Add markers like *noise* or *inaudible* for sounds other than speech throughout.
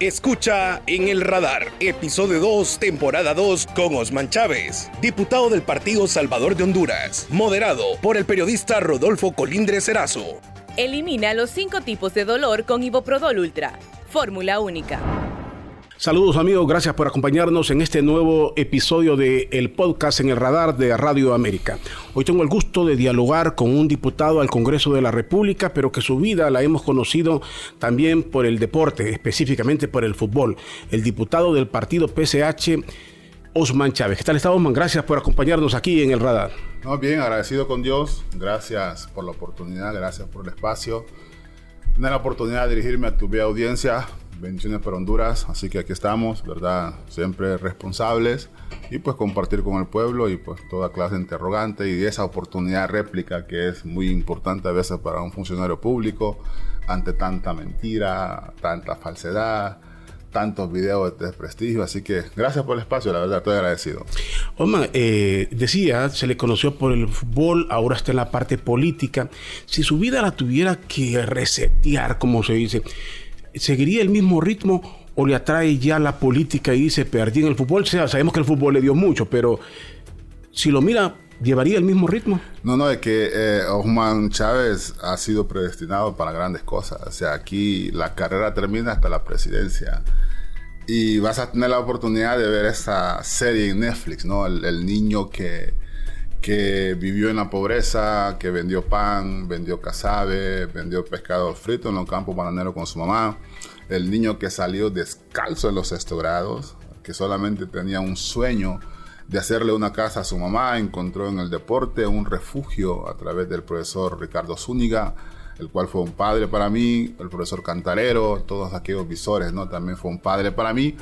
Escucha en el radar, episodio 2, temporada 2, con Osman Chávez, diputado del Partido Salvador de Honduras, moderado por el periodista Rodolfo Colindres Cerazo. Elimina los cinco tipos de dolor con Iboprodol Ultra. Fórmula única. Saludos amigos, gracias por acompañarnos en este nuevo episodio de el podcast en el radar de Radio América. Hoy tengo el gusto de dialogar con un diputado al Congreso de la República, pero que su vida la hemos conocido también por el deporte, específicamente por el fútbol. El diputado del partido PSH, Osman Chávez. ¿Qué tal está Osman? Gracias por acompañarnos aquí en el radar. No, bien, agradecido con Dios. Gracias por la oportunidad, gracias por el espacio. Tener la oportunidad de dirigirme a tu audiencia bendiciones para Honduras, así que aquí estamos, ¿verdad? Siempre responsables y pues compartir con el pueblo y pues toda clase de interrogante y esa oportunidad réplica que es muy importante a veces para un funcionario público ante tanta mentira, tanta falsedad, tantos videos de desprestigio, así que gracias por el espacio, la verdad, estoy agradecido. Omar, eh, decía, se le conoció por el fútbol, ahora está en la parte política. Si su vida la tuviera que resetear, como se dice, ¿seguiría el mismo ritmo o le atrae ya la política y dice perdí en el fútbol? Sabemos que el fútbol le dio mucho, pero si lo mira, ¿llevaría el mismo ritmo? No, no, es que eh, Osman Chávez ha sido predestinado para grandes cosas. O sea, aquí la carrera termina hasta la presidencia. Y vas a tener la oportunidad de ver esa serie en Netflix, ¿no? El, niño que, que vivió en la pobreza, que vendió pan, vendió casabe, vendió pescado frito en los campos bananeros con su mamá el niño que salió descalzo en los sexto grados, que solamente tenía un sueño de hacerle una casa a su mamá, encontró en el deporte un refugio a través del profesor Ricardo Zúñiga, el cual fue un padre para mí, el profesor Cantarero, todos aquellos visores, ¿no? También fue un padre para mí.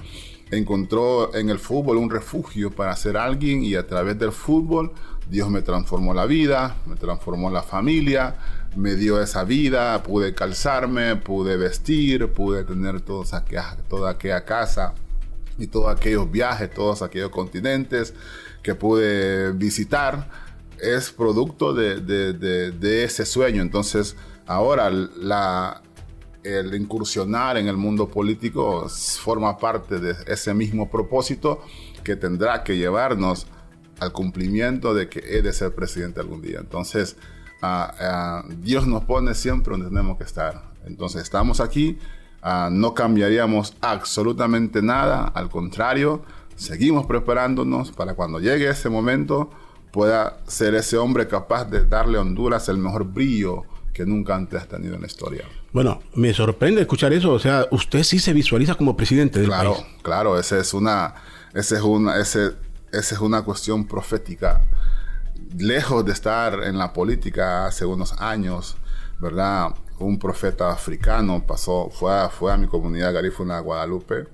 Encontró en el fútbol un refugio para ser alguien y a través del fútbol Dios me transformó la vida, me transformó la familia, me dio esa vida, pude calzarme, pude vestir, pude tener todos toda aquella casa y todos aquellos viajes, todos aquellos continentes que pude visitar, es producto de, ese sueño. Entonces, ahora el incursionar en el mundo político forma parte de ese mismo propósito que tendrá que llevarnos al cumplimiento de que he de ser presidente algún día. Entonces, Dios nos pone siempre donde tenemos que estar. Entonces estamos aquí, no cambiaríamos absolutamente nada, al contrario, seguimos preparándonos para cuando llegue ese momento pueda ser ese hombre capaz de darle a Honduras el mejor brillo que nunca antes ha tenido en la historia. Bueno, me sorprende escuchar eso. O sea, usted sí se visualiza como presidente del claro, país. Claro, claro. Esa es una, ese es una, ese, esa es una cuestión profética lejos de estar en la política hace unos años, ¿verdad? Un profeta africano pasó, fue a, fue a mi comunidad garífuna, Guadalupe,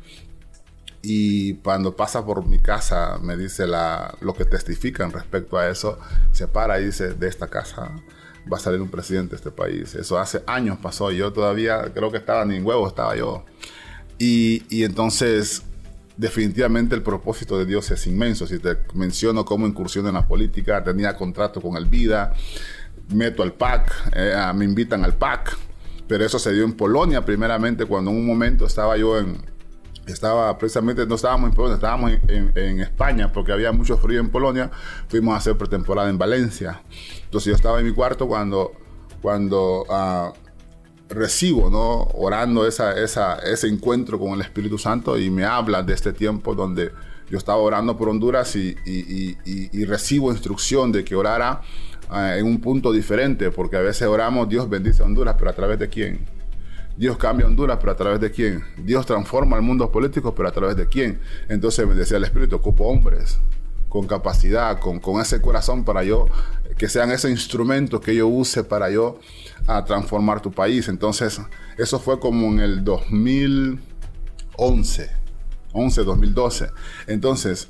y cuando pasa por mi casa me dice la, lo que testifican respecto a eso, se para y dice, de esta casa va a salir un presidente de este país. Eso hace años pasó, yo todavía creo que estaba ni en huevo, estaba yo. Y, y entonces definitivamente el propósito de Dios es inmenso. Si te menciono cómo incursión en la política, tenía contrato con el Vida, meto al PAC, eh, me invitan al PAC, pero eso se dio en Polonia primeramente cuando en un momento estaba yo en, estaba precisamente, no estábamos en Polonia, estábamos en, España porque había mucho frío en Polonia, fuimos a hacer pretemporada en Valencia. Entonces yo estaba en mi cuarto cuando, cuando uh, recibo, ¿no? Orando esa, esa, ese encuentro con el Espíritu Santo y me habla de este tiempo donde yo estaba orando por Honduras y, y, recibo instrucción de que orara eh, en un punto diferente, porque a veces oramos, Dios bendice a Honduras, pero a través de quién? Dios cambia Honduras, pero a través de quién? Dios transforma el mundo político, pero a través de quién? Entonces me decía el Espíritu, ocupo hombres con capacidad, con, con ese corazón para yo, que sean ese instrumento que yo use para yo a transformar tu país. Entonces, eso fue como en el 2011, 11, 2012. Entonces,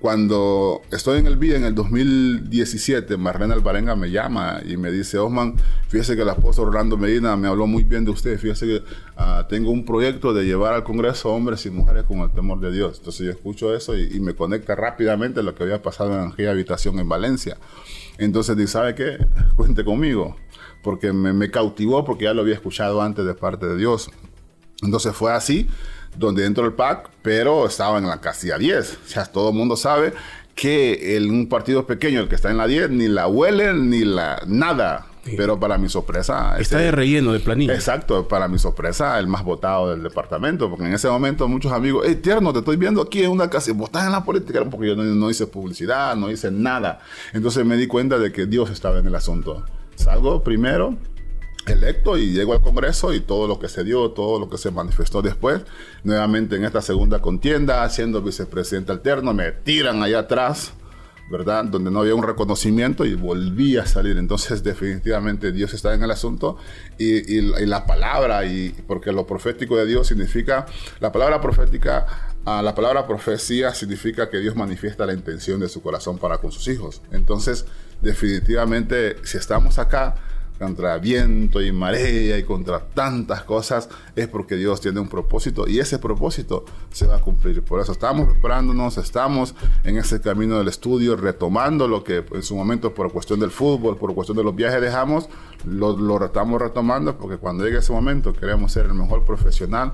cuando estoy en el BIA en el 2017, Marlene Alvarenga me llama y me dice, Osman, fíjese que el apóstol Orlando Medina me habló muy bien de usted, fíjese que ah, tengo un proyecto de llevar al Congreso hombres y mujeres con el temor de Dios. Entonces yo escucho eso y, me conecta rápidamente lo que había pasado en aquella habitación en Valencia. Entonces dice, ¿sabe qué? Cuente conmigo porque me, cautivó porque ya lo había escuchado antes de parte de Dios. Entonces fue así, donde entró el PAC, pero estaba en la casilla 10. O sea, todo el mundo sabe que en un partido pequeño, el que está en la 10, ni la huele, ni la nada. Pero para mi sorpresa... Está de relleno de planilla. Exacto, para mi sorpresa, el más votado del departamento, porque en ese momento muchos amigos, hey, tierno, te estoy viendo aquí en una casa, vos estás en la política, porque yo no, hice publicidad, no hice nada. Entonces me di cuenta de que Dios estaba en el asunto. Salgo primero, electo y llego al Congreso y todo lo que se dio, todo lo que se manifestó después, nuevamente en esta segunda contienda, siendo vicepresidente alterno, me tiran allá atrás ¿verdad? Donde no había un reconocimiento y volví a salir. Entonces, definitivamente Dios está en el asunto y, la palabra, y porque lo profético de Dios significa, la palabra profética, ah, la palabra profecía significa que Dios manifiesta la intención de su corazón para con sus hijos. Entonces, definitivamente, si estamos acá, contra viento y marea y contra tantas cosas, es porque Dios tiene un propósito y ese propósito se va a cumplir. Por eso estamos preparándonos, estamos en ese camino del estudio, retomando lo que en su momento por cuestión del fútbol, por cuestión de los viajes dejamos, lo, lo estamos retomando porque cuando llegue ese momento queremos ser el mejor profesional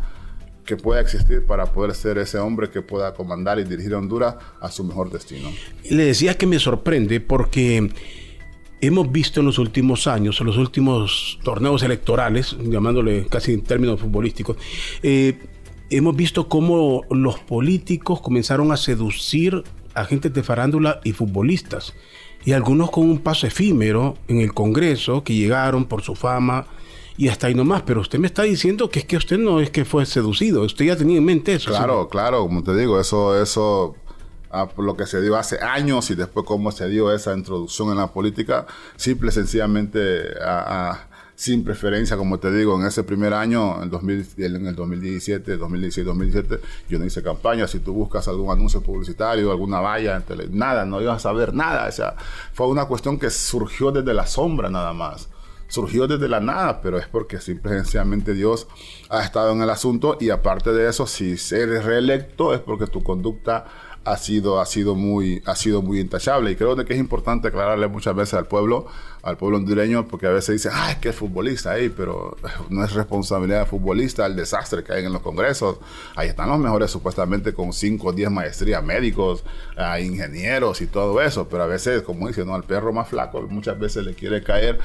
que pueda existir para poder ser ese hombre que pueda comandar y dirigir a Honduras a su mejor destino. Le decía que me sorprende porque hemos visto en los últimos años, en los últimos torneos electorales, llamándole casi en términos futbolísticos, eh, hemos visto cómo los políticos comenzaron a seducir a gente de farándula y futbolistas. Y algunos con un paso efímero en el Congreso, que llegaron por su fama y hasta ahí nomás. Pero usted me está diciendo que es que usted no es que fue seducido, usted ya tenía en mente eso. Claro, claro, como te digo, eso, eso a lo que se dio hace años y después cómo se dio esa introducción en la política, simple sencillamente sin preferencia, como te digo, en ese primer año, en, 2000, en el 2017, 2016, 2017, yo no hice campaña. Si tú buscas algún anuncio publicitario, alguna valla, nada, no ibas a saber nada. O sea, fue una cuestión que surgió desde la sombra nada más surgió desde la nada, pero es porque simple sencillamente Dios ha estado en el asunto y aparte de eso, si eres reelecto es porque tu conducta ha sido, ha sido muy, ha sido muy intachable. Y creo que es importante aclararle muchas veces al pueblo, al pueblo hondureño, porque a veces dicen, ay, que es futbolista ahí, pero *laughs* no es responsabilidad del futbolista el desastre que hay en los congresos. Ahí están los mejores supuestamente con 5 o 10 maestrías, médicos, ah, ingenieros y todo eso, pero a veces, como dicen, ¿no? al perro más flaco muchas veces le quiere caer,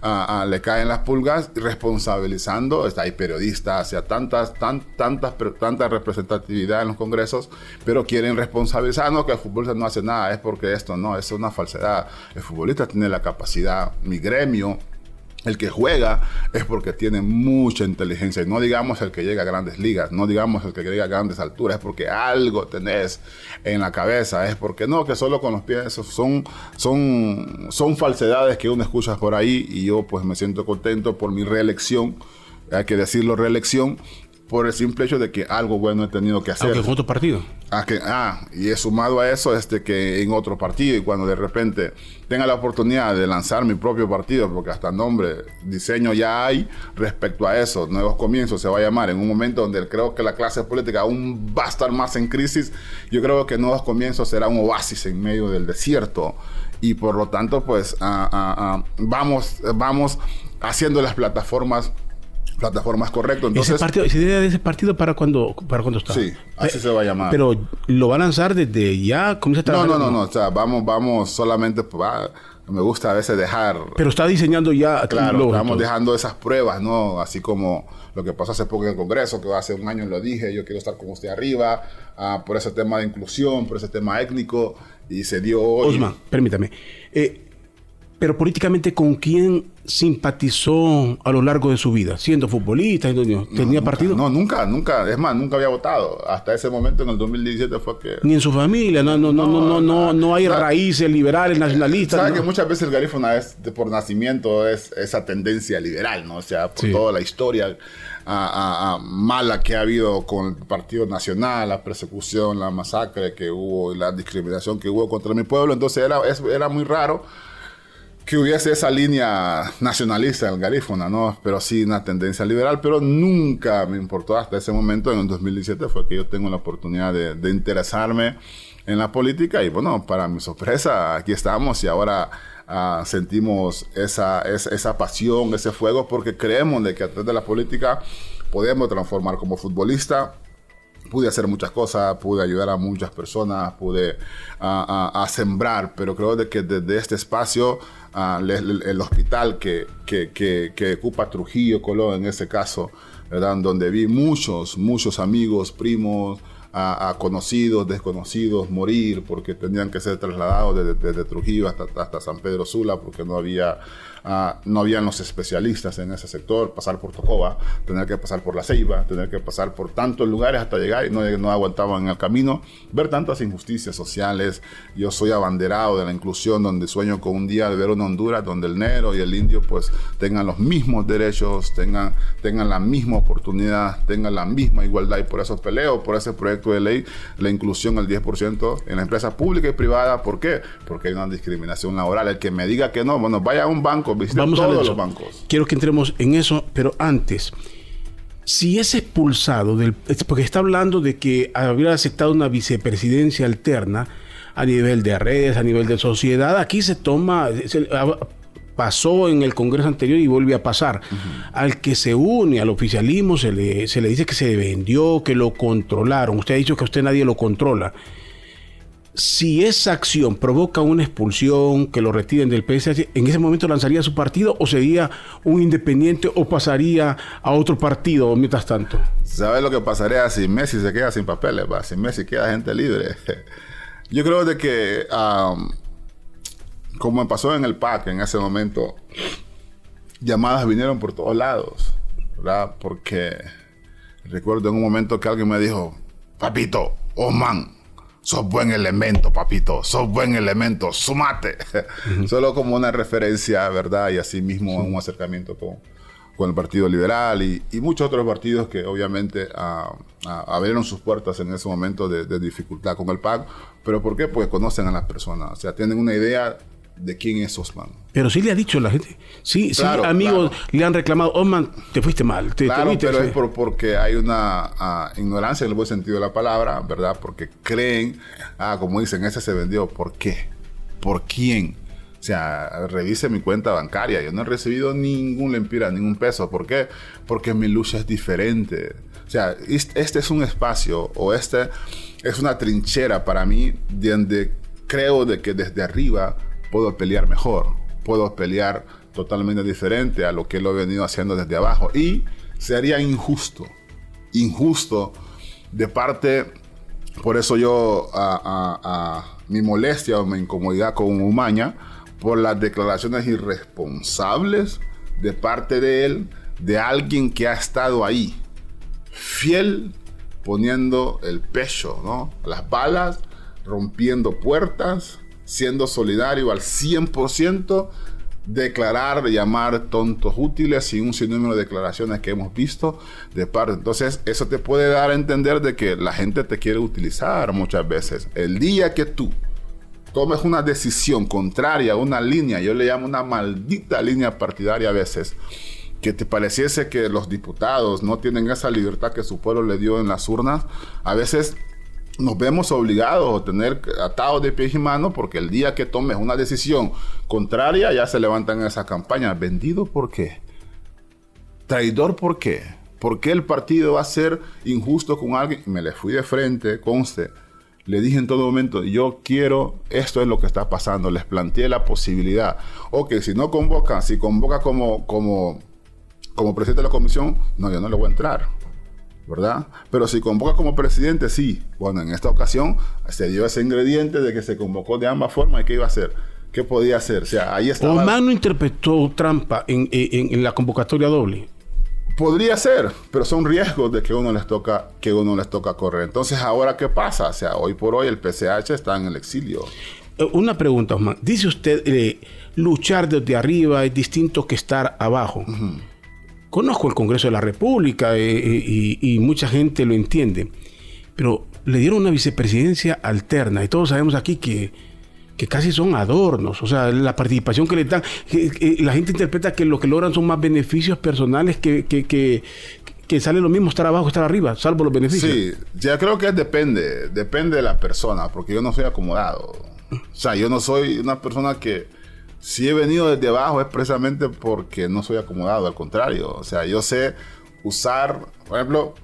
ah, ah, le caen las pulgas responsabilizando, está hay periodistas, o sea, tantas, tan, tantas, tanta representatividad en los congresos, pero quieren responsabilizarnos que el futbolista no hace nada, es porque esto no, es una falsedad. El futbolista tiene la capacidad mi gremio, el que juega es porque tiene mucha inteligencia. Y no digamos el que llega a grandes ligas, no digamos el que llega a grandes alturas, es porque algo tenés en la cabeza. Es porque no, que solo con los pies son, son, son falsedades que uno escucha por ahí. Y yo pues me siento contento por mi reelección. Hay que decirlo, reelección por el simple hecho de que algo bueno he tenido que hacer. Aunque en otro partido. Ah, que, ah, y he sumado a eso este que en otro partido y cuando de repente tenga la oportunidad de lanzar mi propio partido, porque hasta nombre, diseño ya hay respecto a eso, nuevos comienzos se va a llamar, en un momento donde creo que la clase política aún va a estar más en crisis, yo creo que nuevos comienzos será un oasis en medio del desierto y por lo tanto pues ah, ah, vamos, vamos haciendo las plataformas plataformas correcto. Entonces, ese partido, idea de ese partido para cuando para cuando está? Sí, así se va a llamar. Pero lo va a lanzar desde ya, comienza a No, no, no, no, o sea, vamos vamos solamente me gusta a veces dejar Pero está diseñando ya Claro, estamos dejando esas pruebas, ¿no? Así como lo que pasó hace poco en el Congreso, que hace un año lo dije, yo quiero estar con usted arriba, ah, por ese tema de inclusión, por ese tema étnico, y se dio hoy. Osman, permítame. Eh, pero políticamente, ¿con quién simpatizó a lo largo de su vida? Siendo futbolista, ¿tenía partido? No, nunca, nunca. Es más, nunca había votado. Hasta ese momento, en el 2017, fue que... Ni en su familia, no, no, no, no, no, no, no hay raíces liberales, nacionalistas. Sabes que muchas veces el garífuna es, por nacimiento, es esa tendencia liberal, ¿no? O sea, por toda la historia mala que ha habido con el Partido Nacional, la persecución, la masacre que hubo, la discriminación que hubo contra mi pueblo. Entonces era, era muy raro que hubiese esa línea nacionalista en el garífuna, ¿no? Pero sí una tendencia liberal, pero nunca me importó hasta ese momento, en el 2017 fue que yo tengo la oportunidad de, interesarme en la política y bueno, para mi sorpresa, aquí estamos y ahora ah, sentimos esa, esa, esa, pasión, ese fuego, porque creemos de que a través de la política podemos transformar como futbolista pude hacer muchas cosas, pude ayudar a muchas personas, pude a, sembrar, pero creo de que desde este espacio, el, hospital que, que, que, que, ocupa Trujillo, Colón en ese caso, ¿verdad? donde vi muchos, muchos amigos, primos, a, conocidos, desconocidos morir porque tenían que ser trasladados desde, desde Trujillo hasta, hasta San Pedro Sula porque no había no habían los especialistas en ese sector, pasar por Tocoba, tener que pasar por La Ceiba, tener que pasar por tantos lugares hasta llegar y no, no aguantaban en el camino, ver tantas injusticias sociales. Yo soy abanderado de la inclusión donde sueño con un día de ver una Honduras donde el negro y el indio pues tengan los mismos derechos, tengan, tengan la misma oportunidad, tengan la misma igualdad y por eso peleo por ese proyecto de ley, la inclusión al 10% en la empresa pública y privada. ¿Por qué? Porque hay una discriminación laboral. El que me diga que no, bueno, vaya a un banco Vamos a los bancos. Quiero que entremos en eso, pero antes, si es expulsado del... Porque está hablando de que habría aceptado una vicepresidencia alterna a nivel de redes, a nivel de sociedad, aquí se toma... pasó en el Congreso anterior y vuelve a pasar. Al que se une al oficialismo se le, se le dice que se vendió, que lo controlaron. Usted ha dicho que a usted nadie lo controla si esa acción provoca una expulsión, que lo retiren del PSH, ¿en ese momento lanzaría su partido o sería un independiente o pasaría a otro partido mientras tanto? ¿Sabes lo que pasaría si Messi se queda sin papeles? Va? Si Messi queda gente libre. *laughs* Yo creo de que, como pasó en el PAC en ese momento, llamadas vinieron por todos lados, ¿verdad? Porque recuerdo en un momento que alguien me dijo, papito, oh man, sos buen elemento, papito, sos buen elemento, sumate. Solo como una referencia, ¿verdad? Y así mismo un acercamiento con, con el Partido Liberal y, muchos otros partidos que obviamente abrieron sus puertas en ese momento de, de, dificultad con el PAC. ¿Pero por qué? Pues conocen a las personas, o sea, tienen una idea de quién es Osman. Pero sí le ha dicho la gente. Sí, sí, amigos le han reclamado, Osman, te fuiste mal. Te, claro, pero es porque hay una ah, ignorancia en el buen sentido de la palabra, ¿verdad? Porque creen, ah, como dicen, ese se vendió. ¿Por qué? ¿Por quién? O sea, revise mi cuenta bancaria. Yo no he recibido ningún lempira, ningún peso. ¿Por qué? Porque mi lucha es diferente. O sea, este es un espacio o este es una trinchera para mí donde creo de que desde arriba puedo pelear mejor, puedo pelear totalmente diferente a lo que lo he venido haciendo desde abajo. Y sería injusto, injusto de parte, por eso yo a, mi molestia o mi incomodidad con Umaña, por las declaraciones irresponsables de parte de él, de alguien que ha estado ahí, fiel, poniendo el pecho, ¿no? Las balas, rompiendo puertas, siendo solidario al 100%, declarar, llamar tontos útiles y un sinnúmero de declaraciones que hemos visto de parte. Entonces, eso te puede dar a entender de que la gente te quiere utilizar muchas veces. El día que tú tomes una decisión contraria a una línea, yo le llamo una maldita línea partidaria a veces, que te pareciese que los diputados no tienen esa libertad que su pueblo le dio en las urnas, a veces nos vemos obligados a tener atados de pies y manos porque el día que tomes una decisión contraria ya se levantan esas campañas. ¿Vendido por qué? ¿Traidor por qué? ¿Por qué el partido va a ser injusto con alguien? Me le fui de frente, conste. Le dije en todo momento, yo quiero, esto es lo que está pasando. Les planteé la posibilidad. Ok, si no convoca, si convoca como, como, como presidente de la comisión, no, yo no le voy a entrar ¿verdad? Pero si convoca como presidente, sí. Bueno, en esta ocasión se dio ese ingrediente de que se convocó de ambas formas y qué iba a hacer. ¿Qué podía hacer? O sea, ahí estaba... ¿O no interpretó trampa en, la convocatoria doble? Podría ser, pero son riesgos de que uno les toca que uno les toca correr. Entonces, ahora qué pasa? O sea, hoy por hoy el PCH está en el exilio. Eh, una pregunta, Osman. Dice usted, eh, luchar desde arriba es distinto que estar abajo conozco el Congreso de la República eh, eh, y, mucha gente lo entiende, pero le dieron una vicepresidencia alterna y todos sabemos aquí que, que casi son adornos, o sea, la participación que le dan, la gente interpreta que lo que logran son más beneficios personales que, que, que, sale lo mismo estar abajo, estar arriba, salvo los beneficios. Sí, ya creo que depende, depende de la persona, porque yo no soy acomodado. O sea, yo no soy una persona que si he venido desde abajo es precisamente porque no soy acomodado, al contrario. O sea, yo sé usar, por ejemplo,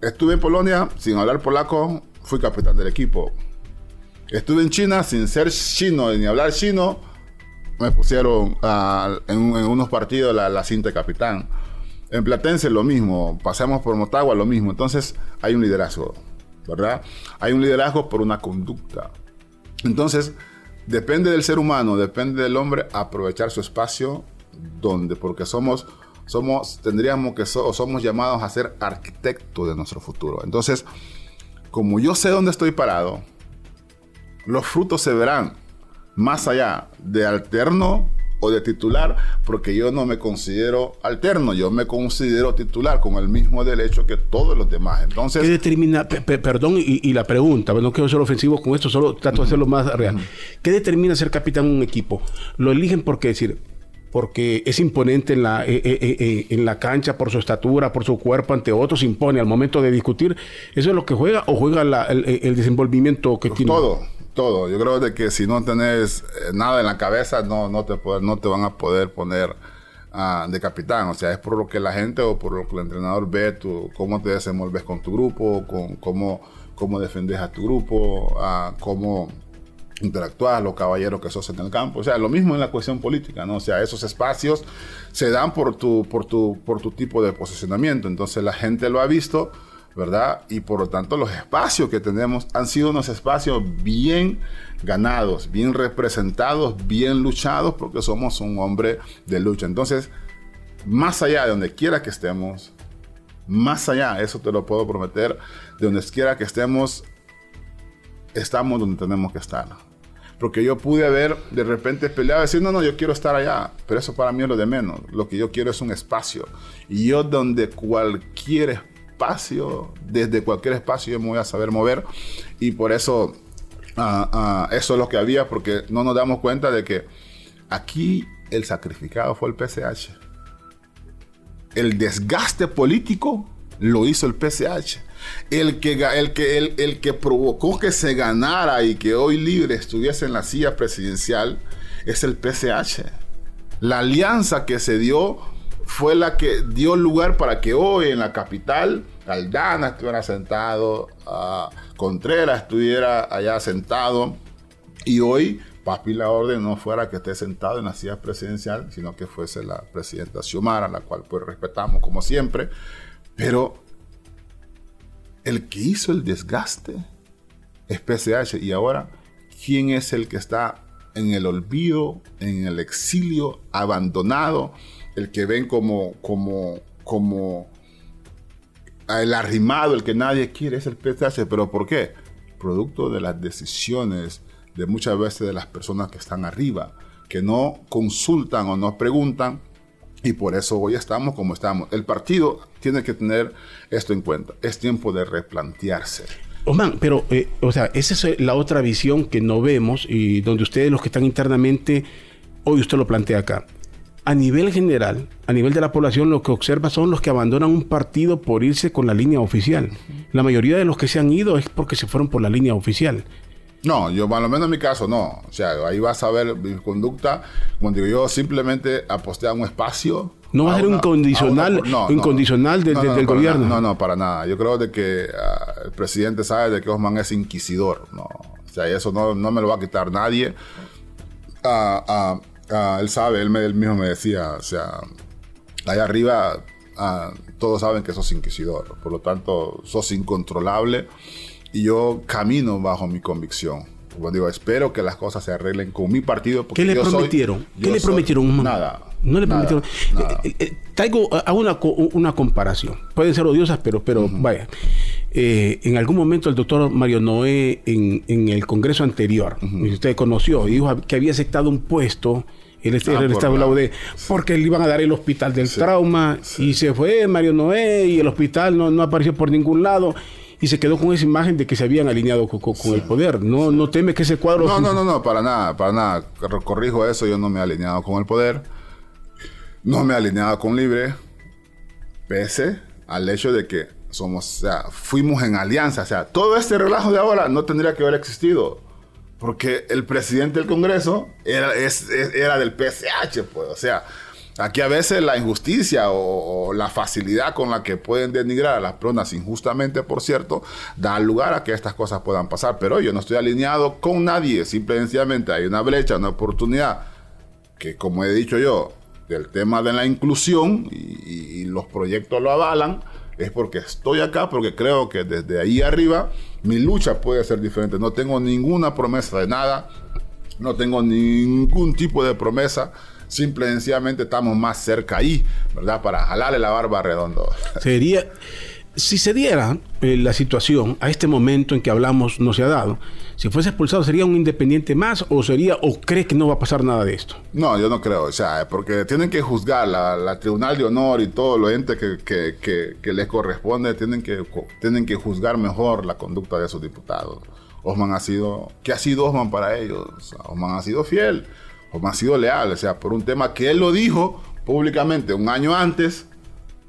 estuve en Polonia sin hablar polaco, fui capitán del equipo. Estuve en China sin ser chino ni hablar chino, me pusieron en, unos partidos la, la, cinta de capitán. En Platense lo mismo, pasamos por Motagua lo mismo. Entonces hay un liderazgo, ¿verdad? Hay un liderazgo por una conducta. Entonces, depende del ser humano, depende del hombre aprovechar su espacio donde, porque somos, somos, tendríamos que, somos llamados a ser arquitectos de nuestro futuro. Entonces, como yo sé dónde estoy parado, los frutos se verán más allá de alterno o de titular, porque yo no me considero alterno, yo me considero titular con el mismo derecho que todos los demás. Entonces, ¿qué determina, perdón, y, la pregunta, no quiero ser ofensivo con esto, solo trato de hacerlo más real. ¿Qué determina ser capitán de un equipo? Lo eligen porque decir, porque es imponente en la, eh, eh, eh, en la cancha por su estatura, por su cuerpo ante otros, impone al momento de discutir. ¿Eso es lo que juega o juega el, el, desenvolvimiento que tiene? Todo todo. Yo creo de que si no tenés eh, nada en la cabeza, no, no, te, no te van a poder poner uh, de capitán. O sea, es por lo que la gente o por lo que el entrenador ve, tú, cómo te desenvolves con tu grupo, con cómo, cómo defendes a tu grupo, uh, cómo interactúas, los caballeros que sos en el campo. O sea, lo mismo en la cuestión política, ¿no? O sea, esos espacios se dan por tu, por tu, por tu tipo de posicionamiento. Entonces la gente lo ha visto ¿verdad? Y por lo tanto los espacios que tenemos han sido unos espacios bien ganados, bien representados, bien luchados, porque somos un hombre de lucha. Entonces, más allá de donde quiera que estemos, más allá, eso te lo puedo prometer, de donde quiera que estemos, estamos donde tenemos que estar. Porque yo pude haber de repente peleado y decir, no, no, yo quiero estar allá. Pero eso para mí es lo de menos. Lo que yo quiero es un espacio. Y yo donde cualquier espacio espacio, desde cualquier espacio yo me voy a saber mover y por eso ah, ah, eso es lo que había porque no nos damos cuenta de que aquí el sacrificado fue el PCH. El desgaste político lo hizo el PCH. El que, el, que, el que provocó que se ganara y que hoy libre estuviese en la silla presidencial es el PCH. La alianza que se dio fue la que dio lugar para que hoy en la capital Aldana estuviera sentado, uh, Contreras estuviera allá sentado y hoy Papi la orden no fuera que esté sentado en la silla presidencial, sino que fuese la presidenta Xiomara, la cual pues respetamos como siempre, pero el que hizo el desgaste es PCH y ahora, ¿quién es el que está en el olvido, en el exilio, abandonado? el que ven como, como, como el arrimado, el que nadie quiere, es el PTH. ¿Pero por qué? Producto de las decisiones de muchas veces de las personas que están arriba, que no consultan o no preguntan, y por eso hoy estamos como estamos. El partido tiene que tener esto en cuenta. Es tiempo de replantearse. Osman, pero, eh, o sea, esa es la otra visión que no vemos y donde ustedes, los que están internamente, hoy usted lo plantea acá a nivel general, a nivel de la población, lo que observa son los que abandonan un partido por irse con la línea oficial. La mayoría de los que se han ido es porque se fueron por la línea oficial. No, yo, por lo menos en mi caso, no. O sea, ahí vas a ver mi conducta. Como digo, yo simplemente aposté a un espacio. No va a, ser un condicional, un condicional del, gobierno. no, no, para nada. Yo creo de que ah, el presidente sabe de que Osman es inquisidor. No, o sea, eso no, no me lo va a quitar nadie. Uh, Ah, él sabe, él, me, mismo me decía, o sea, allá arriba ah, todos saben que sos inquisidor, por lo tanto sos incontrolable y yo camino bajo mi convicción. Como digo, espero que las cosas se arreglen con mi partido. ¿Qué le prometieron? ¿Qué le prometieron? Nada. No le prometieron. Nada. Eh, eh, traigo a una, una comparación. Pueden ser odiosas, pero, pero vaya. Eh, en algún momento el doctor Mario Noé en, en el congreso anterior, usted conoció, dijo que había aceptado un puesto él estaba en por la UD, porque le iban a dar el hospital del trauma y se fue Mario Noé y el hospital no, no, apareció por ningún lado y se quedó con esa imagen de que se habían alineado con, el poder. No, no teme que ese cuadro... No, no, no, no, para nada, para nada. Corrijo eso, yo no me he alineado con el poder. No me he alineado con Libre, pese al hecho de que somos, o sea, fuimos en alianza. O sea, todo este relajo de ahora no tendría que haber existido. Porque el presidente del Congreso era, era del PSH, pues. O sea, Aquí a veces la injusticia o, la facilidad con la que pueden denigrar a las personas injustamente, por cierto, da lugar a que estas cosas puedan pasar. Pero yo no estoy alineado con nadie, simplemente hay una brecha, una oportunidad que, como he dicho yo, del tema de la inclusión y, los proyectos lo avalan, es porque estoy acá, porque creo que desde ahí arriba mi lucha puede ser diferente. No tengo ninguna promesa de nada, no tengo ningún tipo de promesa simple y sencillamente estamos más cerca ahí, ¿verdad? Para jalarle la barba redondo. Sería, si se diera eh, la situación a este momento en que hablamos no se ha dado, si fuese expulsado, ¿sería un independiente más o sería o cree que no va a pasar nada de esto? No, yo no creo, o sea, porque tienen que juzgar la, Tribunal de Honor y todo lo ente que, que, que, les corresponde, tienen que, tienen que juzgar mejor la conducta de sus diputados. Osman ha sido, ¿qué ha sido Osman para ellos? Osman ha sido fiel como ha sido leal, o sea, por un tema que él lo dijo públicamente un año antes,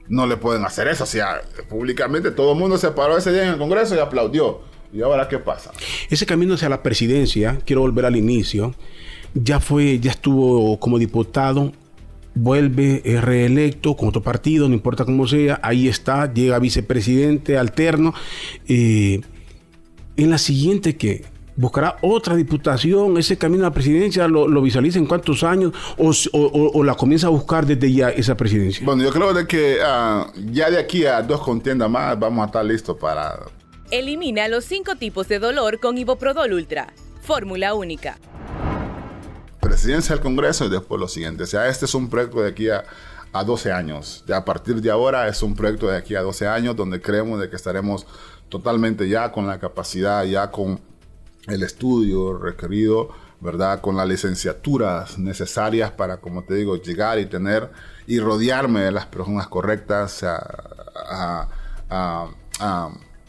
no le pueden hacer eso. O sea, públicamente todo el mundo se paró ese día en el Congreso y aplaudió. ¿Y ahora qué pasa? Ese camino hacia la presidencia, quiero volver al inicio, ya fue, ya estuvo como diputado, vuelve, reelecto con otro partido, no importa cómo sea, ahí está, llega vicepresidente alterno. Eh, en la siguiente que buscará otra diputación, ese camino a la presidencia lo, visualiza en cuántos años o, la comienza a buscar desde ya esa presidencia? Bueno, yo creo de que ah, ya de aquí a dos contiendas más vamos a estar listos para... Elimina los cinco tipos de dolor con Iboprodol Ultra. Fórmula única. Presidencia del Congreso y después lo siguiente. O sea, este es un proyecto de aquí a, a 12 años. Ya a partir de ahora es un proyecto de aquí a 12 años donde creemos de que estaremos totalmente ya con la capacidad, ya con el estudio requerido, ¿verdad? Con las licenciaturas necesarias para, como te digo, llegar y tener y rodearme de las personas correctas.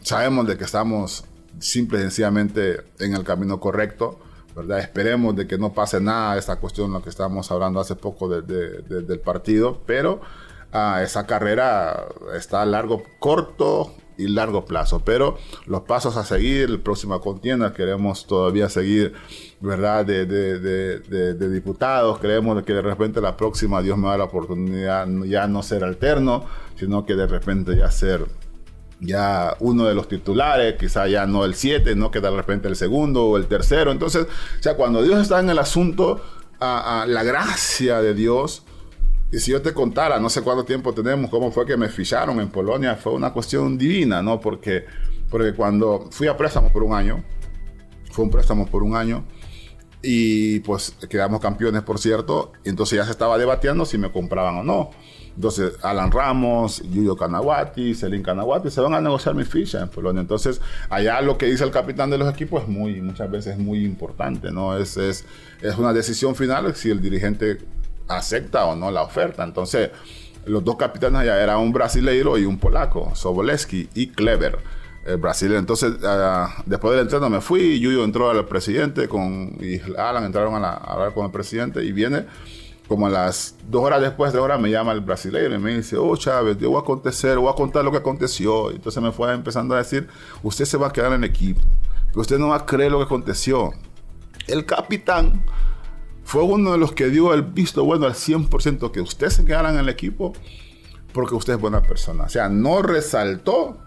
sabemos de que estamos simple y sencillamente en el camino correcto. ¿verdad? Esperemos de que no pase nada esta cuestión, lo que estábamos hablando hace poco del partido, pero ah, esa carrera está a largo, corto y largo plazo. Pero los pasos a seguir, la próxima contienda, queremos todavía seguir, ¿verdad? De, de, diputados, creemos que de repente la próxima Dios me da la oportunidad ya no ser alterno, sino que de repente ya ser ya uno de los titulares, quizá ya no el 7, no que de repente el segundo o el tercero. Entonces, o sea, cuando Dios está en el asunto, a la gracia de Dios, y si yo te contara, no sé cuánto tiempo tenemos, cómo fue que me ficharon en Polonia, fue una cuestión divina, ¿no? Porque, porque cuando fui a préstamo por un año, fue un préstamo por un año, y pues quedamos campeones, por cierto, y entonces ya se estaba debatiendo si me compraban o no. Entonces, Alan Ramos, Yuyo Kanawati, Selin Kanawati, se van a negociar mi ficha en Polonia. Entonces, allá lo que dice el capitán de los equipos es muy, muchas veces muy importante, ¿no? Es, es, es una decisión final si el dirigente acepta o no la oferta. Entonces, los dos capitanes allá eran un brasileiro y un polaco, Soboleski y Kleber, el brasileño. Entonces, ah, después del entreno me fui, Yuyo entró al presidente con, y Alan entraron a, hablar con el presidente y viene como a las dos horas después, de hora, me llama el brasileño y me dice, oh Chávez, yo voy a acontecer, voy a contar lo que aconteció. Entonces me fue empezando a decir, usted se va a quedar en el equipo, pero usted no va a creer lo que aconteció. El capitán fue uno de los que dio el visto bueno al 100% que usted se quedara en el equipo porque usted es buena persona. O sea, no resaltó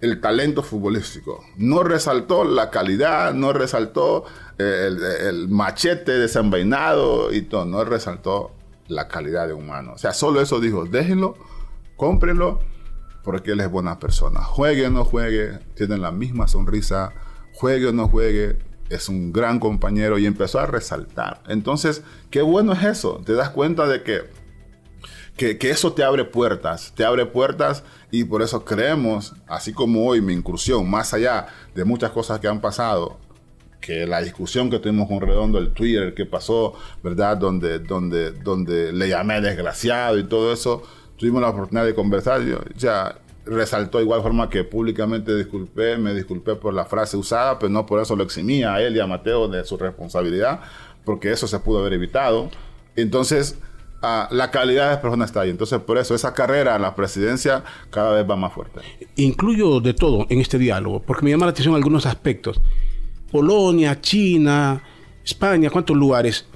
el talento futbolístico, no resaltó la calidad, no resaltó eh, el, machete desenvainado y todo, no resaltó la calidad de humano. O sea, solo eso dijo, déjenlo, cómprenlo, porque él es buena persona. Juegue o no juegue, tiene la misma sonrisa, juegue o no juegue, es un gran compañero y empezó a resaltar. Entonces, qué bueno es eso. Te das cuenta de que, que, eso te abre puertas, te abre puertas y por eso creemos, así como hoy mi incursión, más allá de muchas cosas que han pasado, que la discusión que tuvimos con Redondo, el Twitter que pasó, ¿verdad? Donde, donde, donde le llamé desgraciado y todo eso, tuvimos la oportunidad de conversar. Yo, ya, resaltó igual forma que públicamente disculpé, me disculpé por la frase usada, pero no por eso lo eximía a él y a Mateo de su responsabilidad, porque eso se pudo haber evitado. Entonces, ah, la calidad de persona está ahí. Entonces, por eso esa carrera a la presidencia cada vez va más fuerte. Incluyo de todo en este diálogo, porque me llama la atención algunos aspectos. Polonia, China, España, ¿cuántos lugares?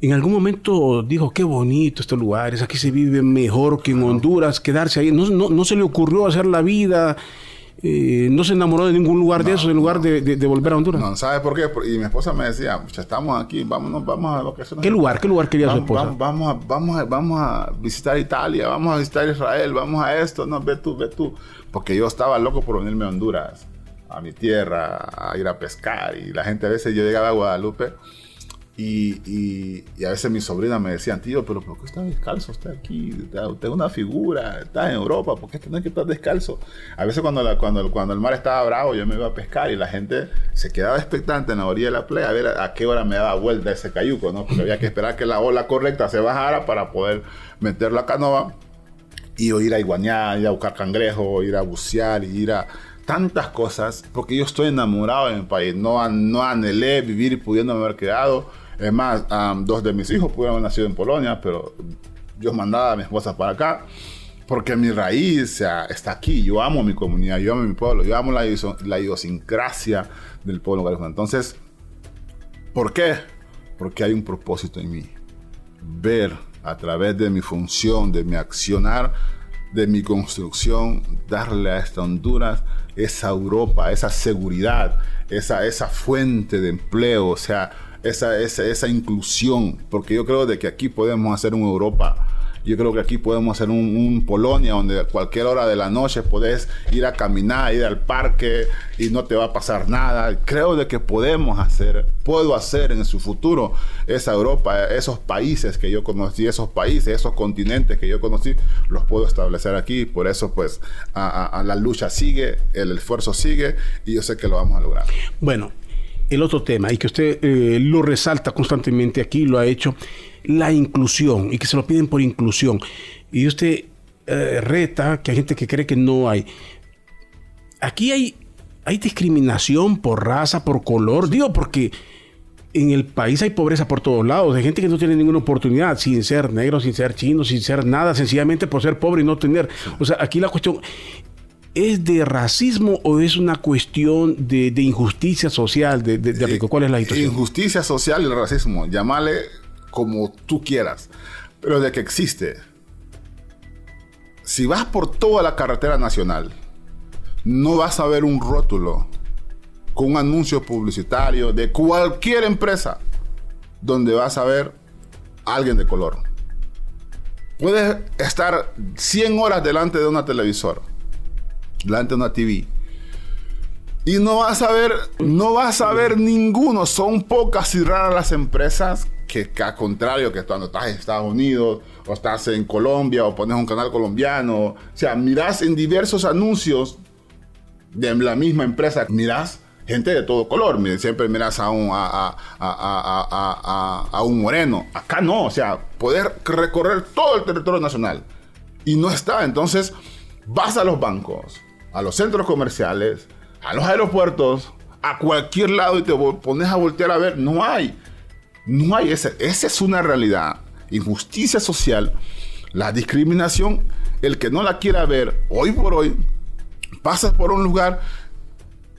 En algún momento dijo, qué bonito estos lugares, aquí se vive mejor que en Honduras, quedarse ahí. No, no, no se le ocurrió hacer la vida eh, no se enamoró de ningún lugar de eso, en lugar de, de, volver a Honduras. No, ¿sabes por qué? Y mi esposa me decía, estamos aquí, vámonos, vamos a lo que ¿Qué lugar? ¿Qué lugar quería su esposa? Vamos, a, vamos, a, vamos a visitar Italia, vamos a visitar Israel, vamos a esto, no, ve tú, ve tú. Porque yo estaba loco por venirme a Honduras, a mi tierra, a ir a pescar. Y la gente a veces, yo llegaba a Guadalupe y, y, a veces mis sobrinas me decían, tío, pero ¿por qué está descalzo usted aquí? Usted es una figura, está en Europa, ¿por qué tiene que estar descalzo? A veces cuando, la, cuando, cuando el mar estaba bravo yo me iba a pescar y la gente se quedaba expectante en la orilla de la playa a ver a, qué hora me daba vuelta ese cayuco, ¿no? Porque había que esperar que la ola correcta se bajara para poder meter la canoa y ir a iguañar, ir a buscar cangrejo, ir a bucear, y ir a tantas cosas, porque yo estoy enamorado de mi país, no, no anhelé vivir y pudiéndome haber quedado es más, dos de mis hijos pudieron haber nacido en Polonia, pero Dios mandaba a mi esposa para acá porque mi raíz está aquí. Yo amo mi comunidad, yo amo mi pueblo, yo amo la, la idiosincrasia del pueblo galego. Entonces, ¿por qué? Porque hay un propósito en mí. Ver a través de mi función, de mi accionar, de mi construcción, darle a esta Honduras esa Europa, esa seguridad, esa, esa fuente de empleo, o sea, esa, esa, inclusión, porque yo creo de que aquí podemos hacer una Europa yo creo que aquí podemos hacer un, Polonia donde a cualquier hora de la noche puedes ir a caminar, ir al parque y no te va a pasar nada. Creo de que podemos hacer, puedo hacer en su futuro esa Europa, esos países que yo conocí, esos países, esos continentes que yo conocí, los puedo establecer aquí. Por eso pues a, la lucha sigue, el esfuerzo sigue y yo sé que lo vamos a lograr. Bueno, el otro tema, y que usted eh, lo resalta constantemente aquí, lo ha hecho, la inclusión, y que se lo piden por inclusión. Y usted eh, reta que hay gente que cree que no hay. Aquí hay, hay discriminación por raza, por color, digo, porque en el país hay pobreza por todos lados, hay gente que no tiene ninguna oportunidad, sin ser negro, sin ser chino, sin ser nada, sencillamente por ser pobre y no tener. O sea, aquí la cuestión, ¿Es de racismo o es una cuestión de, injusticia social? De, de, ¿Cuál es la situación? Injusticia social y el racismo, llámale como tú quieras, pero de que existe. Si vas por toda la carretera nacional, no vas a ver un rótulo con un anuncio publicitario de cualquier empresa donde vas a ver a alguien de color. Puedes estar 100 horas delante de una televisor delante de una TV. Y no vas a ver, no vas a ver ninguno. Son pocas y raras las empresas que, que, al contrario, que cuando estás en Estados Unidos o estás en Colombia o pones un canal colombiano, o sea, miras en diversos anuncios de la misma empresa, miras gente de todo color, siempre miras a un, a, a, un moreno. Acá no, o sea, poder recorrer todo el territorio nacional. Y no está, entonces vas a los bancos, a los centros comerciales, a los aeropuertos, a cualquier lado y te pones a voltear a ver, no hay. No hay ese. Esa es una realidad. Injusticia social, la discriminación, el que no la quiera ver hoy por hoy, pasas por un lugar,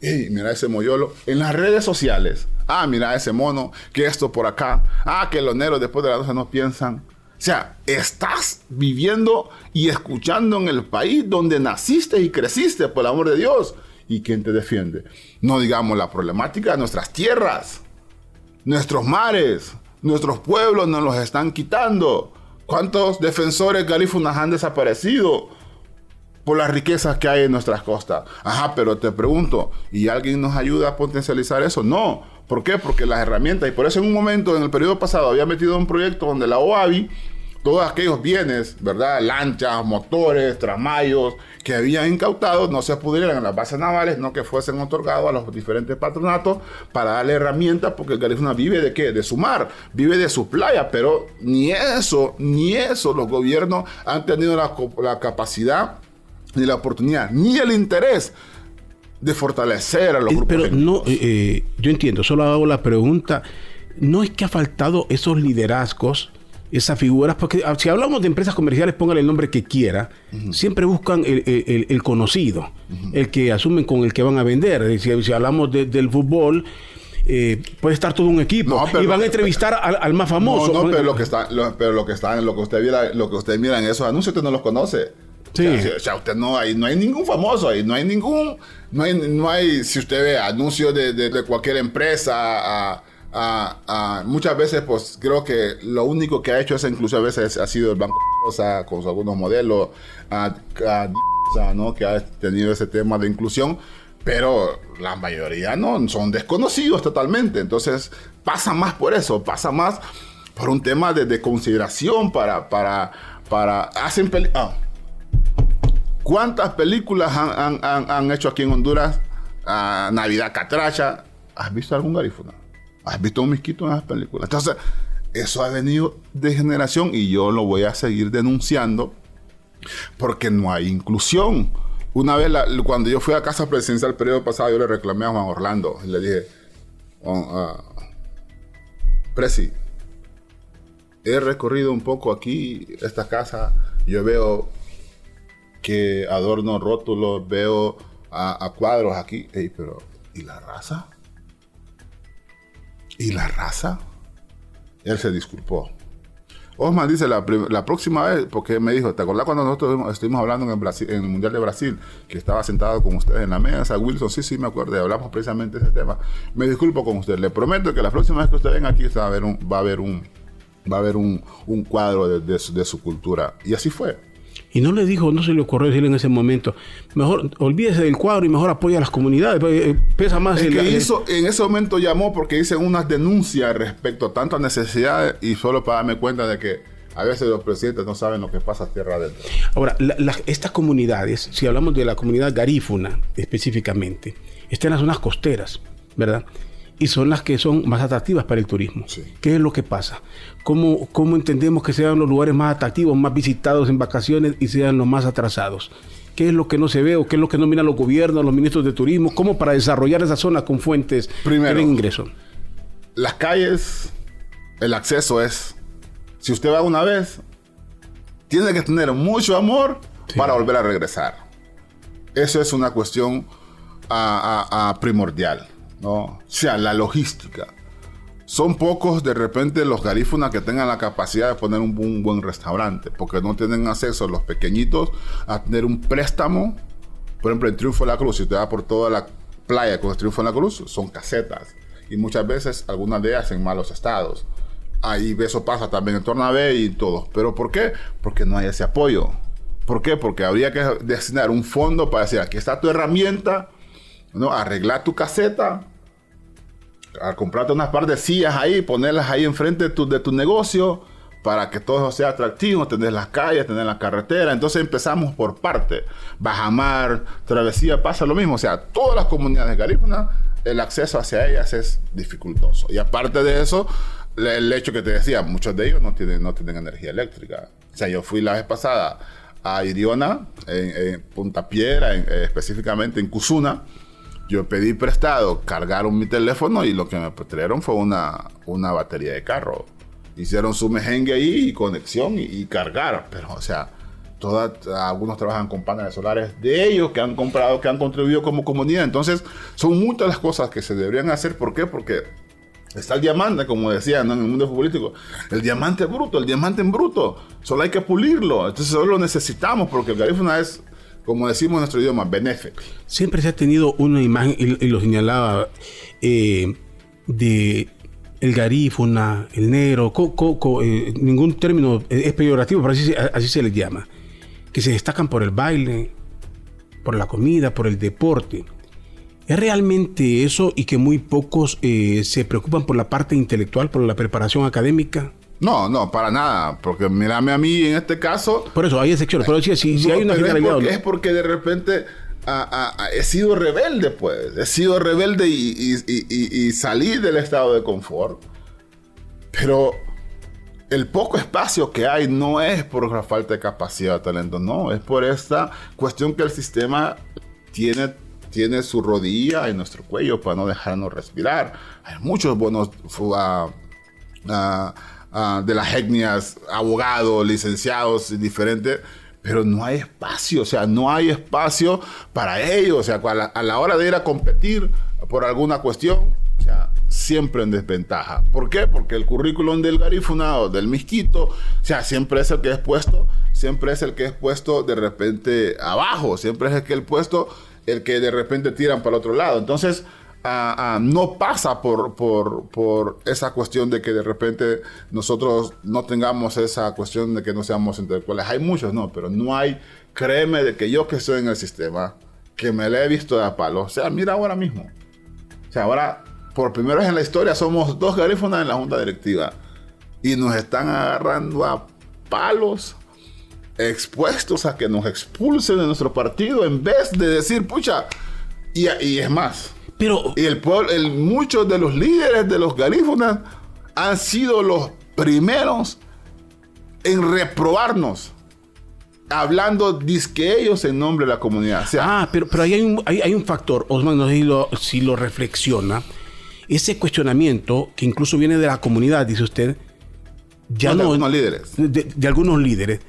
y mira ese moyolo, en las redes sociales. Ah, mira ese mono, que esto por acá. Ah, que los negros después de la noche no piensan. O sea, estás viviendo y escuchando en el país donde naciste y creciste, por el amor de Dios. ¿Y quién te defiende? No digamos la problemática de nuestras tierras, nuestros mares, nuestros pueblos nos los están quitando. ¿Cuántos defensores garífunas han desaparecido por las riquezas que hay en nuestras costas? Ajá, pero te pregunto, ¿y alguien nos ayuda a potencializar eso? No, ¿Por qué? Porque las herramientas, y por eso en un momento, en el periodo pasado, había metido un proyecto donde la OAVI, todos aquellos bienes, ¿verdad? Lanchas, motores, tramayos que habían incautado, no se pudieran en las bases navales, no que fuesen otorgados a los diferentes patronatos para darle herramientas, porque el Garifuna vive de qué? De su mar, vive de su playa, pero ni eso, ni eso los gobiernos han tenido la capacidad ni la oportunidad, ni el interés de fortalecer a los grupos. Pero no, eh, eh, yo entiendo, solo hago la pregunta, ¿no es que ha faltado esos liderazgos, esas figuras? Porque ah, si hablamos de empresas comerciales, póngale el nombre que quiera, siempre buscan el, conocido, el que asumen con el que van a vender. Si, si hablamos del fútbol, eh, puede estar todo un equipo y van a entrevistar al, más famoso. No, no, pero lo que está, pero lo que está, lo que usted mira, lo que usted mira en esos anuncios, usted no los conoce. Sí. O, sea, usted no hay, no hay ningún famoso ahí, no hay ningún, no hay, no hay, si usted ve anuncios de, de, cualquier empresa, a, a, muchas veces, pues creo que lo único que ha hecho esa incluso a veces ha sido el banco, o sea, con algunos modelos, ¿no? que ha tenido ese tema de inclusión, pero la mayoría no, son desconocidos totalmente. Entonces pasa más por eso, pasa más por un tema de, consideración para, para, para, hacen películas. Ah. ¿Cuántas películas han, hecho aquí en Honduras? Ah, Navidad Catracha. ¿Has visto algún garífuna? ¿Has visto un misquito en esas películas? Entonces, eso ha venido de generación y yo lo voy a seguir denunciando porque no hay inclusión. Una vez, cuando yo fui a casa presidencial el periodo pasado, yo le reclamé a Juan Orlando y le dije, uh, Presi, he recorrido un poco aquí esta casa, yo veo que adorno rótulos, veo a, cuadros aquí, pero ¿y la raza? ¿Y la raza? Él se disculpó. Osman dice la, próxima vez, porque me dijo, ¿te acordás cuando nosotros estuvimos hablando en el, el Mundial de Brasil, que estaba sentado con ustedes en la mesa? Wilson, sí, sí, me acuerdo, hablamos precisamente de ese tema. Me disculpo con usted, le prometo que la próxima vez que usted venga aquí va a haber un, va a haber un, va a haber un, cuadro de, su, cultura. Y así fue. Y no le dijo, no se le ocurrió decirle en ese momento, mejor olvídese del cuadro y mejor apoya a las comunidades, eh, pesa más. el, que hizo, en ese momento llamó porque hice unas denuncias respecto a tantas necesidades y solo para darme cuenta de que a veces los presidentes no saben lo que pasa tierra adentro. Ahora, estas comunidades, si hablamos de la comunidad garífuna específicamente, están en las zonas costeras, ¿verdad? Y son las que son más atractivas para el turismo. ¿Qué es lo que pasa? ¿Cómo, ¿Cómo entendemos que sean los lugares más atractivos, más visitados en vacaciones y sean los más atrasados? ¿Qué es lo que no se ve o qué es lo que no miran los gobiernos, los ministros de turismo? ¿Cómo para desarrollar esa zona con fuentes Primero, de ingreso? Las calles, el acceso es, si usted va una vez, tiene que tener mucho amor para volver a regresar. Eso es una cuestión primordial. ¿No? O sea, la logística. Son pocos de repente los garífunas que tengan la capacidad de poner un, buen restaurante, porque no tienen acceso los pequeñitos a tener un préstamo. Por ejemplo, en Triunfo de la Cruz, si usted va por toda la playa con el Triunfo de la Cruz, son casetas. Y muchas veces algunas de ellas en malos estados. Ahí eso pasa también en Tornabé y todo. ¿Pero por qué? Porque no hay ese apoyo. ¿Por qué? Porque habría que destinar un fondo para decir, aquí está tu herramienta, ¿no? Arreglar tu caseta, a comprarte unas par de sillas ahí, ponerlas ahí enfrente de tu, de tu negocio para que todo sea atractivo, tener las calles, tener la carretera. Entonces empezamos por parte. Bajamar, Travesía, pasa lo mismo. O sea, todas las comunidades garífunas, el acceso hacia ellas es dificultoso. Y aparte de eso, el hecho que te decía, muchos de ellos no tienen, no tienen energía eléctrica. O sea, yo fui la vez pasada a Iriona, en, Punta Piedra, específicamente en Cusuna, yo pedí prestado, cargaron mi teléfono y lo que me trajeron fue una, una batería de carro. Hicieron su mejengue ahí y conexión y, cargar. Pero, o sea, algunos trabajan con paneles solares de ellos que han comprado, que han contribuido como comunidad. Entonces, son muchas las cosas que se deberían hacer. ¿Por qué? Porque está el diamante, como decían en el mundo futbolístico. El diamante bruto, el diamante en bruto. Solo hay que pulirlo. Entonces, solo lo necesitamos porque el garífuna es como decimos en nuestro idioma, benéfico. Siempre se ha tenido una imagen, y, lo señalaba, eh, de el garífuna, el negro, eh, ningún término es peyorativo, pero así, se les llama, que se destacan por el baile, por la comida, por el deporte. ¿Es realmente eso y que muy pocos eh, se preocupan por la parte intelectual, por la preparación académica? No, no, para nada. Porque mírame a mí en este caso. Por eso hay excepciones. Pero si, si, hay una generalidad. Es porque, de repente he sido rebelde, pues. He sido rebelde y, y, salí del estado de confort. Pero el poco espacio que hay no es por la falta de capacidad talento, no. Es por esta cuestión que el sistema tiene, tiene su rodilla en nuestro cuello para no dejarnos respirar. Hay muchos buenos. Uh, Ah, de las etnias, abogados, licenciados, diferentes, pero no hay espacio, o sea, no hay espacio para ellos, o sea, a la, hora de ir a competir por alguna cuestión, o sea, siempre en desventaja. ¿Por qué? Porque el currículum del garífuna o del misquito, o sea, siempre es el que es puesto, siempre es el que es puesto de repente abajo, siempre es el que el puesto, el que de repente tiran para otro lado. Entonces, no pasa por, por, por, esa cuestión de que de repente nosotros no tengamos esa cuestión de que no seamos intelectuales. Hay muchos, no, pero no hay, créeme de que yo que estoy en el sistema, que me le he visto de palo, o sea, mira ahora mismo. O sea, ahora por primera vez en la historia somos dos garífonas en la junta directiva y nos están agarrando a palos expuestos a que nos expulsen de nuestro partido en vez de decir, pucha, y, es más. Pero, y el pueblo, el, muchos de los líderes de los garífonas han sido los primeros en reprobarnos hablando disque ellos en nombre de la comunidad. ah, pero, pero ahí hay un, hay, un factor, Osman, no sé si lo, si lo reflexiona ese cuestionamiento, que incluso viene de la comunidad, dice usted, ya no, de algunos líderes. De, algunos líderes,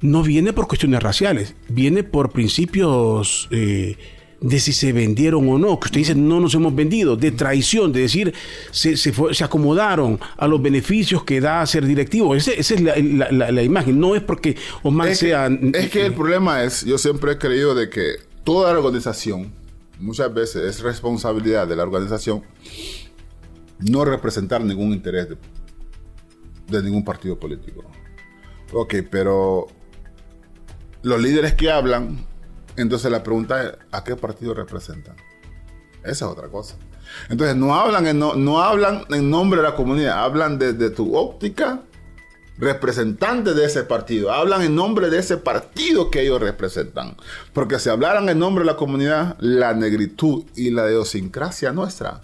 no viene por cuestiones raciales, viene por principios eh, de si se vendieron o no, que usted dice no nos hemos vendido, de traición, de decir se, se, acomodaron a los beneficios que da ser directivo. esa es la, imagen, no es porque Omar sea... es que el problema es, yo siempre he creído de que toda organización muchas veces es responsabilidad de la organización no representar ningún interés de, ningún partido político. Ok, pero los líderes que hablan, entonces la pregunta es, ¿a qué partido representan? Esa es otra cosa. Entonces no hablan en, no, hablan en nombre de la comunidad, hablan desde tu óptica representantes de ese partido, hablan en nombre de ese partido que ellos representan. Porque si hablaran en nombre de la comunidad, la negritud y la idiosincrasia nuestra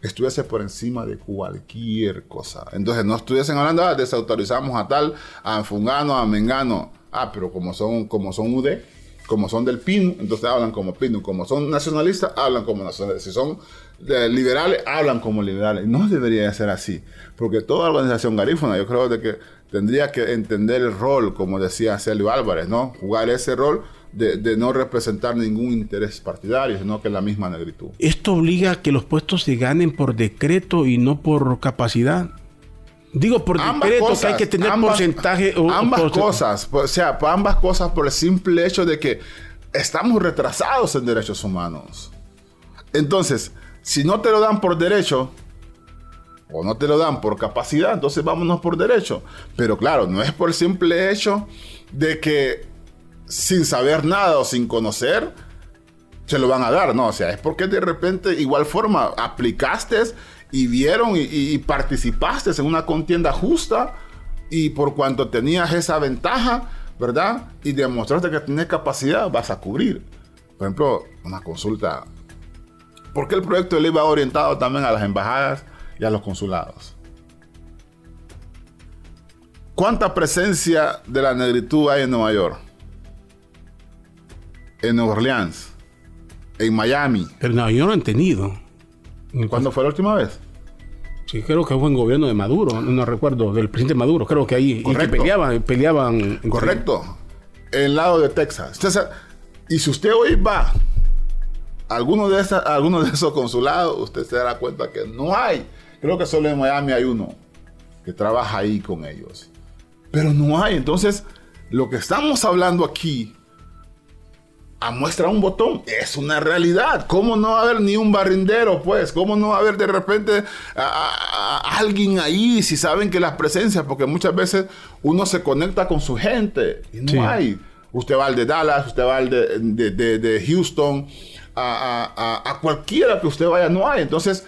estuviese por encima de cualquier cosa. Entonces no estuviesen hablando, ah, desautorizamos a tal, a Fungano, a Mengano. Ah, pero como son, como son UD, como son del PIN, entonces hablan como PIN. Como son nacionalistas, hablan como nacionalistas. Si son eh, liberales, hablan como liberales. No debería ser así. Porque toda organización garífuna, yo creo de que tendría que entender el rol, como decía Celio Álvarez, ¿no? Jugar ese rol de, no representar ningún interés partidario, sino que la misma negritud. ¿Esto obliga a que los puestos se ganen por decreto y no por capacidad? Digo por decreto que hay que tener porcentaje. ambas cosas, o sea, ambas cosas por el simple hecho de que estamos retrasados en derechos humanos. Entonces, si no te lo dan por derecho, o no te lo dan por capacidad, entonces vámonos por derecho. Pero claro, no es por el simple hecho de que sin saber nada o sin conocer, se lo van a dar, no, o sea, es porque de repente igual forma aplicaste y vieron y, participaste en una contienda justa y por cuanto tenías esa ventaja, ¿verdad? Y demostraste que tienes capacidad, vas a cubrir. Por ejemplo, una consulta. ¿Por qué el proyecto de ley va orientado también a las embajadas y a los consulados. ¿Cuánta presencia de la negritud hay en Nueva York? En Nueva Orleans, en Miami. Pero Nueva York no han tenido. ¿Cuándo fue la última vez? Sí, creo que fue en gobierno de Maduro, no recuerdo, del presidente Maduro, creo que ahí y que peleaban, peleaban. Correcto. En el lado de Texas. y si usted hoy va a alguno de, esas, alguno de esos consulados, usted se dará cuenta que no hay Creo que solo en Miami hay uno que trabaja ahí con ellos. Pero no hay. Entonces, lo que estamos hablando aquí a muestra un botón. Es una realidad. ¿Cómo no va a haber ni un barrindero, pues? ¿Cómo no va a haber de repente a, alguien ahí si saben que las presencias? Porque muchas veces uno se conecta con su gente y no hay. Usted va al de Dallas, usted va al de, de, Houston, a, a, cualquiera que usted vaya, no hay. Entonces,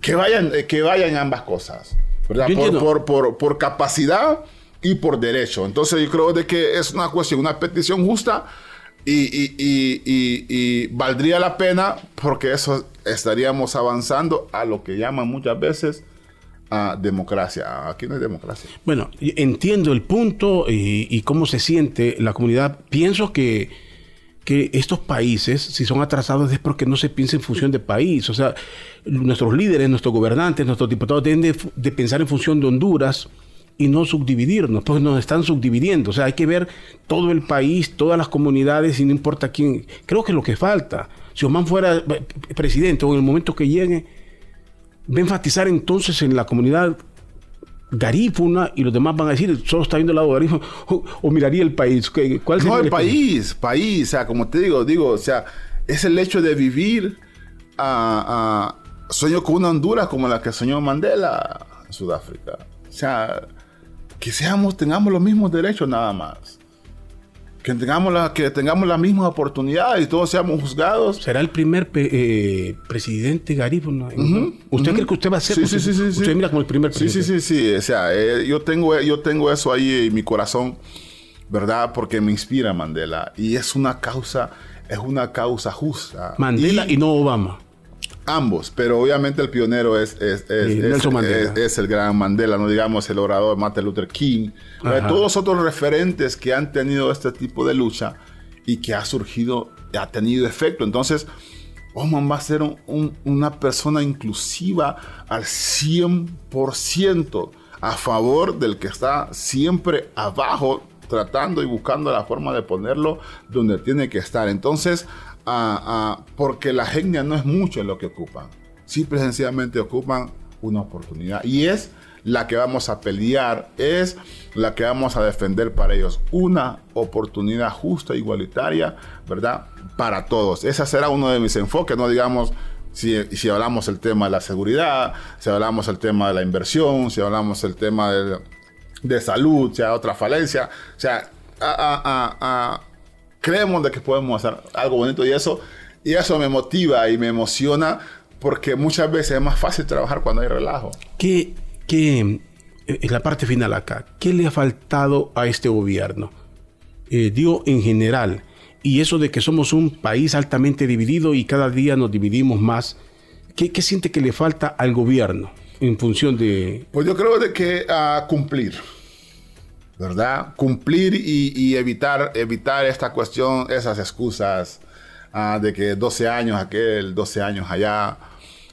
que vayan, eh, que vayan ambas cosas, Por, por, por, capacidad y por derecho. Entonces yo creo de que es una cuestión, una petición justa y, y, valdría la pena porque eso estaríamos avanzando a lo que llaman muchas veces a democracia. Aquí no hay democracia. Bueno, entiendo el punto y cómo se siente la comunidad. Pienso que que estos países, si son atrasados, es porque no se piensa en función de país. O sea, nuestros líderes, nuestros gobernantes, nuestros diputados deben de, pensar en función de Honduras y no subdividirnos, porque nos están subdividiendo. O sea, hay que ver todo el país, todas las comunidades, y no importa quién. Creo que es lo que falta. si Osman fuera eh, presidente o en el momento que llegue, va a enfatizar entonces en la comunidad garífuna y los demás van a decir, solo está viendo el lado garífuna *laughs* o, miraría el país. ¿Cuál no, el, país, país, o sea, como te digo, digo, o sea, es el hecho de vivir a, sueño con una Honduras como la que soñó Mandela en Sudáfrica. O sea, que seamos, tengamos los mismos derechos nada más que tengamos la, que tengamos las mismas oportunidades y todos seamos juzgados. ¿Será el primer eh, presidente garífuna? ¿Usted cree que usted va a ser? Sí, sí, sí, sí, Usted mira como el primer presidente. Sí, sí, sí, sí. O sea, eh, yo, tengo, yo tengo eso ahí en mi corazón, ¿verdad? Porque me inspira Mandela. Y es una causa, es una causa justa. Mandela y no Obama. Ambos, pero obviamente el pionero es, es, es, el gran Mandela, no digamos el orador Martin Luther King. Todos otros referentes que han tenido este tipo de lucha y que ha surgido, ha tenido efecto. Entonces, Oman va a ser una persona inclusiva al 100% a favor del que está siempre abajo, tratando y buscando la forma de ponerlo donde tiene que estar. Entonces, porque la genia no es mucho lo que ocupan. Simple y sencillamente ocupan una oportunidad. Y es la que vamos a pelear, es la que vamos a defender para ellos. Una oportunidad justa, igualitaria, ¿verdad? Para todos. Ese será uno de mis enfoques, no digamos... Si, si hablamos el tema de la seguridad, si hablamos el tema de la inversión, si hablamos el tema de, de salud, hay otra falencia, o sea, a, a creemos de que podemos hacer algo bonito y eso, y eso me motiva y me emociona porque muchas veces es más fácil trabajar cuando hay relajo. ¿Qué, qué en la parte final acá, qué le ha faltado a este gobierno? Eh, digo en general, y eso de que somos un país altamente dividido y cada día nos dividimos más, ¿qué, qué siente que le falta al gobierno en función de...? Pues yo creo de que a cumplir ¿verdad? Cumplir y, evitar, evitar esta cuestión, esas excusas ah, de que 12 años aquel, 12 años allá.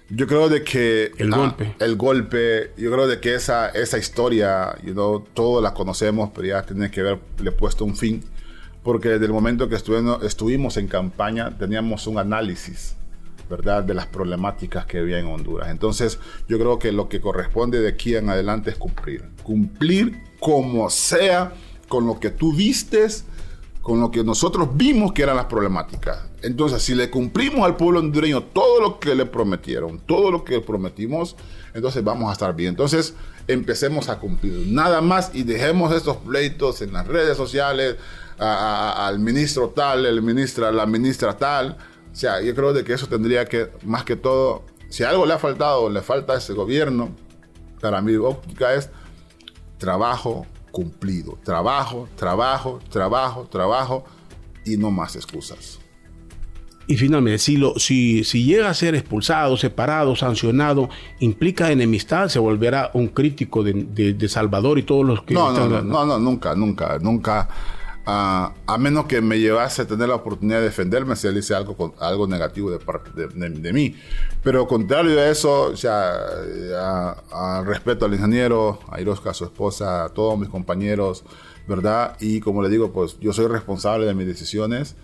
Yo creo de que... El ah, golpe. El golpe. Yo creo de que esa, esa historia, you know, todos la conocemos, pero ya tiene que haberle puesto un fin. Porque desde el momento que estuvimos, estuvimos en campaña, teníamos un análisis ¿verdad? De las problemáticas que había en Honduras. Entonces, yo creo que lo que corresponde de aquí en adelante es cumplir. Cumplir como sea con lo que tú vistes, con lo que nosotros vimos que eran las problemáticas. Entonces, si le cumplimos al pueblo hondureño todo lo que le prometieron, todo lo que prometimos, entonces vamos a estar bien. Entonces, empecemos a cumplir. Nada más y dejemos estos pleitos en las redes sociales, al ministro tal, el ministra, la ministra tal. O sea, yo creo de que eso tendría que, más que todo, si algo le ha faltado, le falta a ese gobierno, para mi óptica es trabajo cumplido. Trabajo, trabajo, trabajo, trabajo y no más excusas. Y finalmente, si, lo, si, si llega a ser expulsado, separado, sancionado, implica enemistad, se volverá un crítico de, de, Salvador y todos los que... No, no, no, no, no, nunca, nunca, nunca a menos que me llevase a tener la oportunidad de defenderme si él dice algo, algo negativo de de, mí. Pero contrario a eso, o respeto al ingeniero, a Irosca, a su esposa, a todos mis compañeros, ¿verdad? Y como le digo, pues yo soy responsable de mis decisiones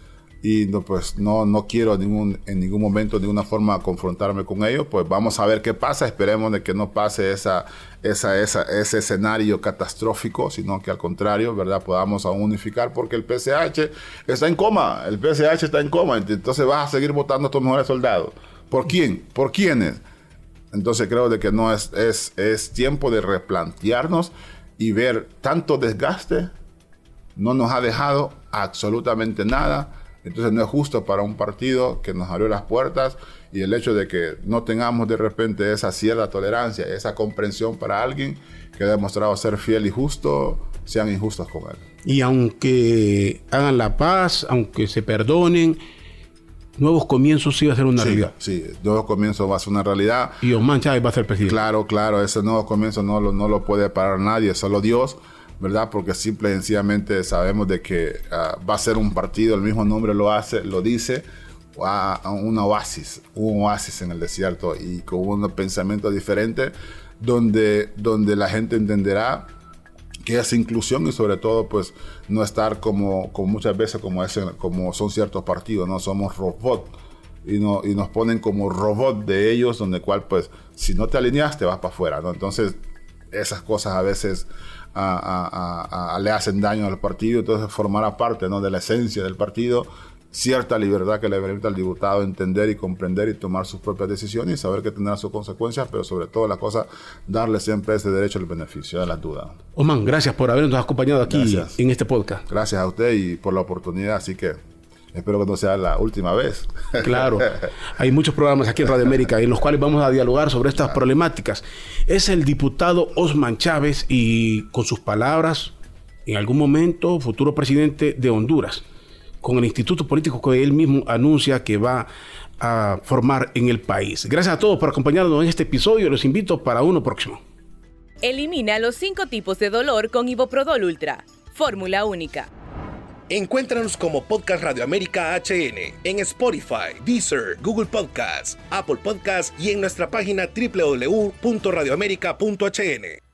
y no, pues no, no quiero ningún, en ningún momento, de ninguna forma confrontarme con ellos, pues vamos a ver qué pasa, esperemos de que no pase esa, esa, esa, ese escenario catastrófico, sino que al contrario, ¿verdad? Podamos aún unificar porque el PCH está en coma, el PCH está en coma, entonces vas a seguir votando a tus mejores soldados. ¿Por quién? ¿Por quiénes? Entonces creo de que no es, es, es tiempo de replantearnos y ver tanto desgaste no nos ha dejado absolutamente nada entonces no es justo para un partido que nos abrió las puertas y el hecho de que no tengamos de repente esa cierta tolerancia, esa comprensión para alguien que ha demostrado ser fiel y justo, sean injustos con él. Y aunque hagan la paz, aunque se perdonen, nuevos comienzos sí va a ser una realidad. Sí, nuevos comienzos va a ser una realidad. Y Osman Chávez va a ser presidente. Claro, claro, ese nuevo comienzo no lo, no lo puede parar nadie, solo Dios. ¿Verdad? Porque simple y sencillamente sabemos de que ah, va a ser un partido, el mismo nombre lo hace, lo dice, a, un oasis, un oasis en el desierto y con un pensamiento diferente donde, donde la gente entenderá que es inclusión y sobre todo pues no estar como, como muchas veces como, como son ciertos partidos, no somos robots y, no, y nos ponen como robot de ellos, donde cual pues si no te alineas te vas para afuera, ¿no? Entonces esas cosas a veces le hacen daño al partido, entonces formará parte ¿no? de la esencia del partido cierta libertad que le permita al diputado entender y comprender y tomar sus propias decisiones y saber que tendrá sus consecuencias, pero sobre todo la cosa, darle siempre ese derecho al beneficio de la duda. Oman, gracias por habernos acompañado aquí en este podcast. Gracias a usted y por la oportunidad, así que espero que no sea la última vez. *laughs* Claro, hay muchos programas aquí en Radio América en los cuales vamos a dialogar sobre estas problemáticas. Es el diputado Osman Chávez y con sus palabras, en algún momento, futuro presidente de Honduras con el instituto político que él mismo anuncia que va a formar en el país. Gracias a todos por acompañarnos en este episodio. Los invito para uno próximo. Elimina los cinco tipos de dolor con Iboprodol Ultra. Fórmula única. Encuéntranos como Podcast Radio América HN en Spotify, Deezer, Google Podcasts, Apple Podcasts y en nuestra página www.radioamerica.hn.